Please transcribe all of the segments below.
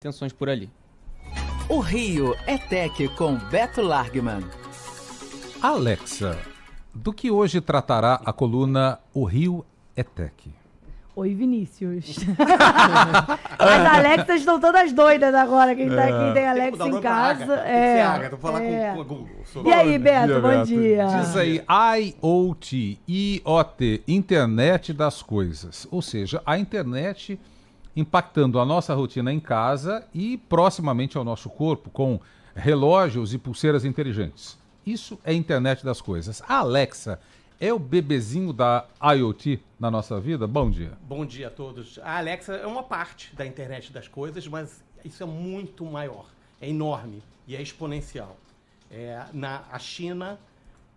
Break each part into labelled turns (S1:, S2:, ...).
S1: tensões por ali.
S2: O Rio é Tech com Beto Largman.
S3: Alexa, do que hoje tratará a coluna O Rio é Tech?
S4: Oi, Vinícius. As Alexas estão todas doidas agora. Quem, tá, quem tem Alexa em casa. É,
S5: Agatha, vou falar
S4: é.
S5: com, com a Google.
S4: E aí, Beto, bom dia.
S3: Diz aí IoT, IoT, Internet das Coisas. Ou seja, a internet impactando a nossa rotina em casa e proximamente ao nosso corpo com relógios e pulseiras inteligentes. Isso é internet das coisas. A Alexa é o bebezinho da IoT na nossa vida? Bom dia.
S5: Bom dia a todos. A Alexa é uma parte da internet das coisas, mas isso é muito maior, é enorme e é exponencial. É, na a China,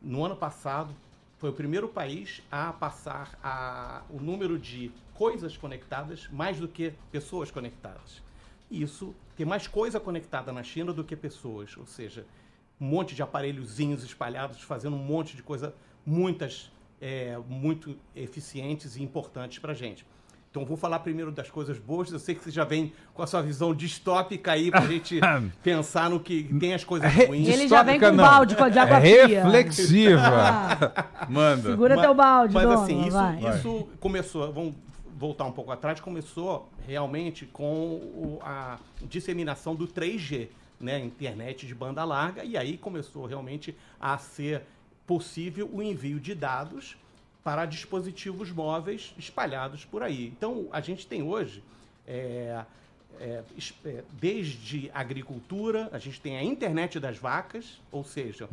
S5: no ano passado, foi o primeiro país a passar a, o número de coisas conectadas mais do que pessoas conectadas. Isso tem mais coisa conectada na China do que pessoas, ou seja, um monte de aparelhozinhos espalhados fazendo um monte de coisa, muitas é, muito eficientes e importantes para a gente. Então, vou falar primeiro das coisas boas. Eu sei que você já vem com a sua visão distópica aí para a gente pensar no que tem as coisas ruins.
S4: Ele já vem com
S3: não.
S4: balde de água
S3: é
S4: fria.
S3: reflexiva.
S4: Ah,
S3: Manda.
S4: segura
S5: Mas-
S4: teu balde,
S5: Mas
S4: dona,
S5: assim, isso,
S4: vai.
S5: isso começou, vamos voltar um pouco atrás, começou realmente com o- a disseminação do 3G, né, internet de banda larga, e aí começou realmente a ser possível o envio de dados para dispositivos móveis espalhados por aí. Então, a gente tem hoje, é, é, é, desde a agricultura, a gente tem a internet das vacas, ou seja,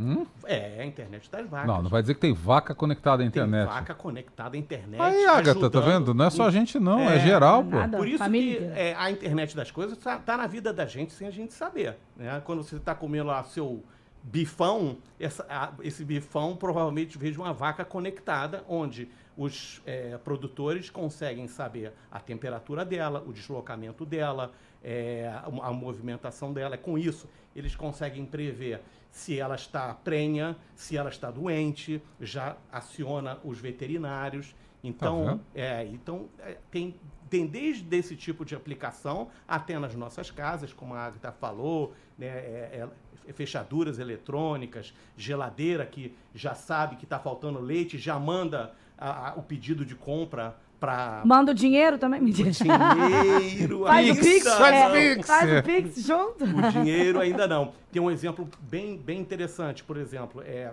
S5: é a internet das vacas.
S3: Não, não vai dizer que tem vaca conectada à
S5: Tem
S3: internet.
S5: vaca conectada à internet.
S3: Aí, Agatha, tá vendo? Não é só a gente, não, é,
S5: É,
S3: geral, pô.
S4: nada.
S5: Por isso
S4: Família
S5: que é, a internet das coisas tá, tá na vida da gente sem a gente saber. Né? Quando você está comendo lá seu bifão, essa- a- esse bifão provavelmente veio de uma vaca conectada, onde os é, produtores conseguem saber a temperatura dela, o deslocamento dela, é, a, a movimentação dela. Com isso, eles conseguem prever se ela está prenha, se ela está doente, já aciona os veterinários. Então,
S3: vendo?
S5: é, então é, tem, tem desde esse tipo de aplicação até nas nossas casas, como a Agatha falou, né, é- é- fechaduras eletrônicas, geladeira que já sabe que está faltando leite, já manda a- a- o pedido de compra para
S4: Manda o dinheiro também, mentira.
S5: dinheiro.
S4: Faz o Pix,
S5: não.
S4: é, faz o Pix junto.
S5: O dinheiro ainda não. Tem um exemplo bem, bem interessante, por exemplo, é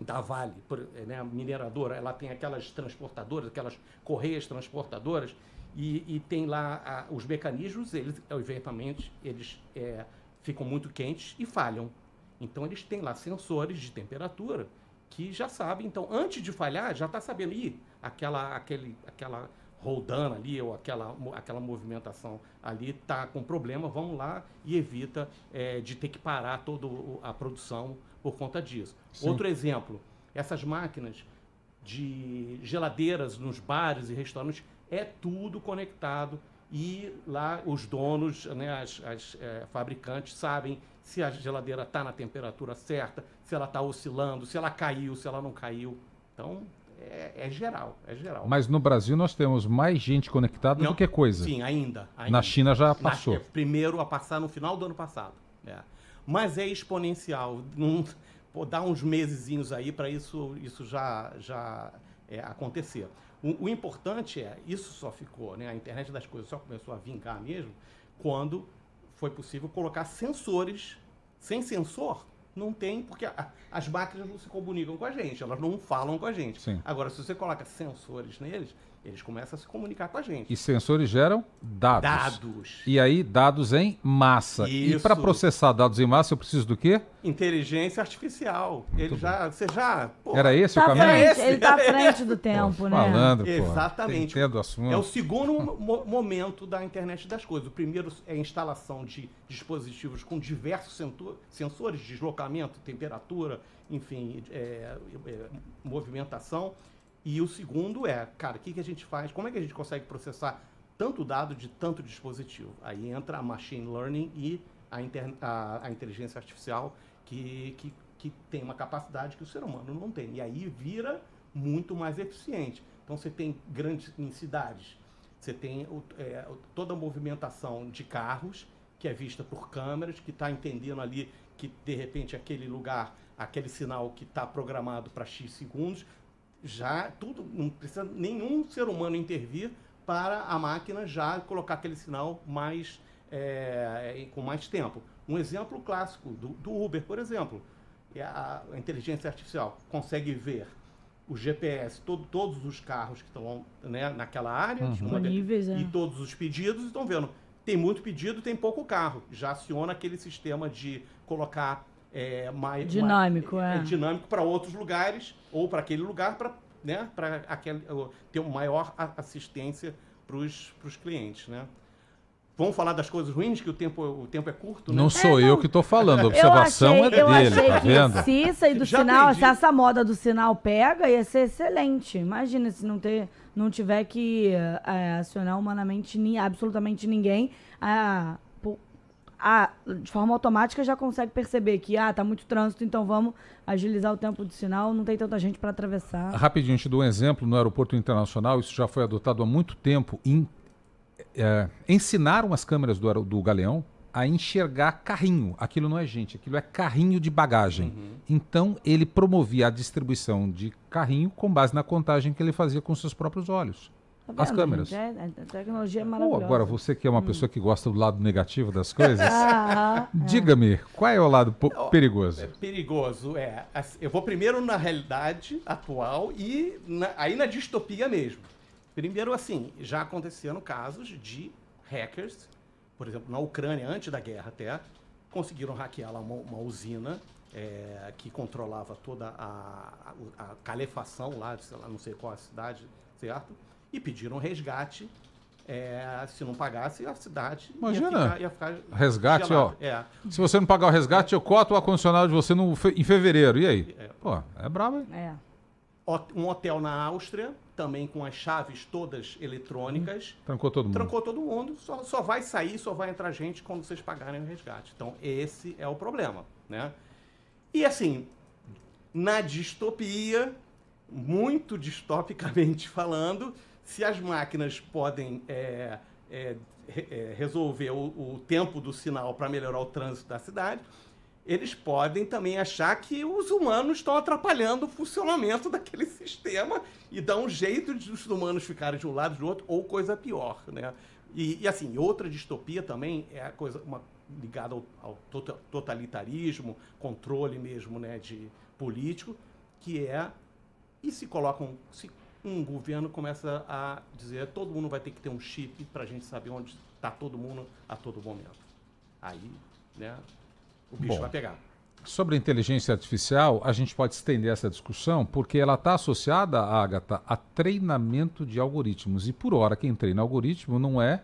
S5: da Vale, por- é, né, a mineradora, ela tem aquelas transportadoras, aquelas correias transportadoras, e, e tem lá a- os mecanismos, eles, eventualmente, eles é, ficam muito quentes e falham. Então, eles têm lá sensores de temperatura que já sabem. Então, antes de falhar, já está sabendo, ih, aquela, aquele, aquela roldana ali, ou aquela, aquela movimentação ali está com problema, vamos lá e evita é, de ter que parar toda a produção por conta disso. Outro exemplo, essas máquinas de geladeiras nos bares e restaurantes, é tudo conectado e lá os donos, né, as, as, eh, fabricantes sabem se a geladeira está na temperatura certa, se ela está oscilando, se ela caiu, se ela não caiu. Então, é, é geral, é geral.
S3: Mas no Brasil nós temos mais gente conectada
S5: Não,
S3: do que coisa.
S5: Sim, ainda. ainda.
S3: Na China já
S5: Na-
S3: passou.
S5: é, primeiro a passar no final do ano passado. é. Mas é exponencial. Não, pô, dá uns mesezinhos aí para isso, isso já, já é, acontecer. O, o importante é, isso só ficou, né? A internet das coisas só começou a vingar mesmo quando foi possível colocar sensores. Sem sensor, não tem, porque a- as máquinas não se comunicam com a gente, elas não falam com a gente.
S3: Sim.
S5: Agora, se você coloca sensores neles, eles começam a se comunicar com a gente.
S3: E sensores geram dados.
S5: Dados.
S3: E aí, dados em massa. E
S5: Isso.
S3: para processar dados em massa, eu preciso do quê?
S5: Inteligência artificial. Ele já, você já. pô,
S3: Era esse
S4: Tá
S3: o caminho?
S4: frente,
S5: esse?
S4: ele tá à frente do tempo, né?
S3: Falando, pô.
S5: Exatamente.
S3: Entendo o assunto.
S5: É o segundo mo- momento da internet das coisas. O primeiro é a instalação de dispositivos com diversos sensores, deslocamento, temperatura, enfim, é, é, movimentação. E o segundo é, cara, o que, que a gente faz? Como é que a gente consegue processar tanto dado de tanto dispositivo? Aí entra a machine learning e a, inter- a- a inteligência artificial que, que, que tem uma capacidade que o ser humano não tem. E aí vira muito mais eficiente. Então você tem grandes em cidades, você tem é, toda a movimentação de carros que é vista por câmeras, que está entendendo ali que de repente aquele lugar, aquele sinal que está programado para X segundos, já tudo, não precisa nenhum ser humano intervir para a máquina já colocar aquele sinal mais é, com mais tempo. Um exemplo clássico do, do Uber, por exemplo, é a, a, inteligência artificial consegue ver o GPS, todo, todos os carros que estão né, naquela área
S4: uhum. Disponíveis,
S5: é. e todos os pedidos estão vendo. Tem muito pedido, tem pouco carro. Já aciona aquele sistema de colocar é, mais
S4: dinâmico,
S5: é,
S4: é.
S5: dinâmico para outros lugares ou para aquele lugar para né, para ter uma maior assistência para os clientes, né? Vamos falar das coisas ruins, que o tempo, o tempo é curto, né?
S3: Não sou é, eu que estou falando, a observação
S4: achei,
S3: é dele,
S4: eu
S3: tá vendo?
S4: Se isso aí do Já sinal, se essa moda do sinal pega, ia ser excelente. Imagina se não, ter, não tiver que é, acionar humanamente ni, absolutamente ninguém. A, a, de forma automática já consegue perceber que ah, tá muito trânsito, então vamos agilizar o tempo do sinal, não tem tanta gente para atravessar.
S3: Rapidinho, te dou um exemplo no aeroporto internacional, isso já foi adotado há muito tempo em é, ensinaram as câmeras do, do Galeão a enxergar carrinho. Aquilo não é gente, aquilo é carrinho de bagagem. Uhum. Então ele promovia a distribuição de carrinho com base na contagem que ele fazia com seus próprios olhos. Tá as câmeras.
S4: Gente, é, a tecnologia é maravilhosa.
S3: agora, você que é uma hum. pessoa que gosta do lado negativo das coisas, ah, diga-me, qual é o lado perigoso? É
S5: perigoso, é. Eu vou primeiro na realidade atual e na, aí na distopia mesmo. Primeiro, assim, já aconteceram casos de hackers, por exemplo, na Ucrânia, antes da guerra até, conseguiram hackear lá uma, uma usina é, que controlava toda a, a, a calefação lá, sei lá, não sei qual a cidade, certo? E pediram resgate. É, se não pagasse, a cidade
S3: Imagina.
S5: ia ficar, ia ficar
S3: resgate, gelada. ó. É. Se você não pagar o resgate, eu coto o ar-condicionado de você no, em fevereiro. E aí? É. Pô, é brabo, hein?
S4: É.
S5: Um hotel na Áustria também com as chaves todas eletrônicas.
S3: Hum, trancou todo mundo.
S5: Trancou todo mundo. Só, só vai sair, só vai entrar gente quando vocês pagarem o resgate. Então, esse é o problema, né? E assim, na distopia, muito distopicamente falando, se as máquinas podem é, é, é, resolver o, o tempo do sinal para melhorar o trânsito da cidade, eles podem também achar que os humanos estão atrapalhando o funcionamento daquele sistema e dá um jeito de os humanos ficarem de um lado do outro, ou coisa pior, né? E, e assim, outra distopia também é a coisa uma, ligada ao, ao tota, totalitarismo, controle mesmo, né, de político, que é e se colocam, se um governo começa a dizer todo mundo vai ter que ter um chip para a gente saber onde está todo mundo a todo momento. Aí, né, o bicho Bom, vai pegar.
S3: Sobre a inteligência artificial, a gente pode estender essa discussão porque ela está associada, Agatha, a treinamento de algoritmos. E por hora, quem treina algoritmo não é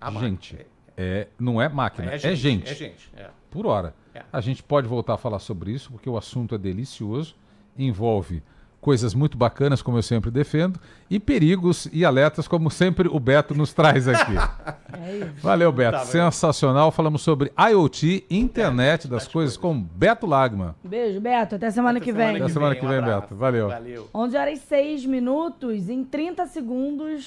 S3: a gente. É, é, não é máquina, é, é gente.
S5: É gente. É.
S3: Por hora. É. A gente pode voltar a falar sobre isso porque o assunto é delicioso, envolve coisas muito bacanas, como eu sempre defendo, e perigos e alertas, como sempre o Beto nos traz aqui. É Valeu, Beto. Tá, Sensacional. Falamos sobre IoT, internet das coisas, com Beto Lagman.
S4: Beijo, Beto. Até semana
S3: Até
S4: que vem.
S3: Até semana que vem, um Beto. Valeu.
S4: Valeu. 11 horas e 6 minutos. Em 30 segundos,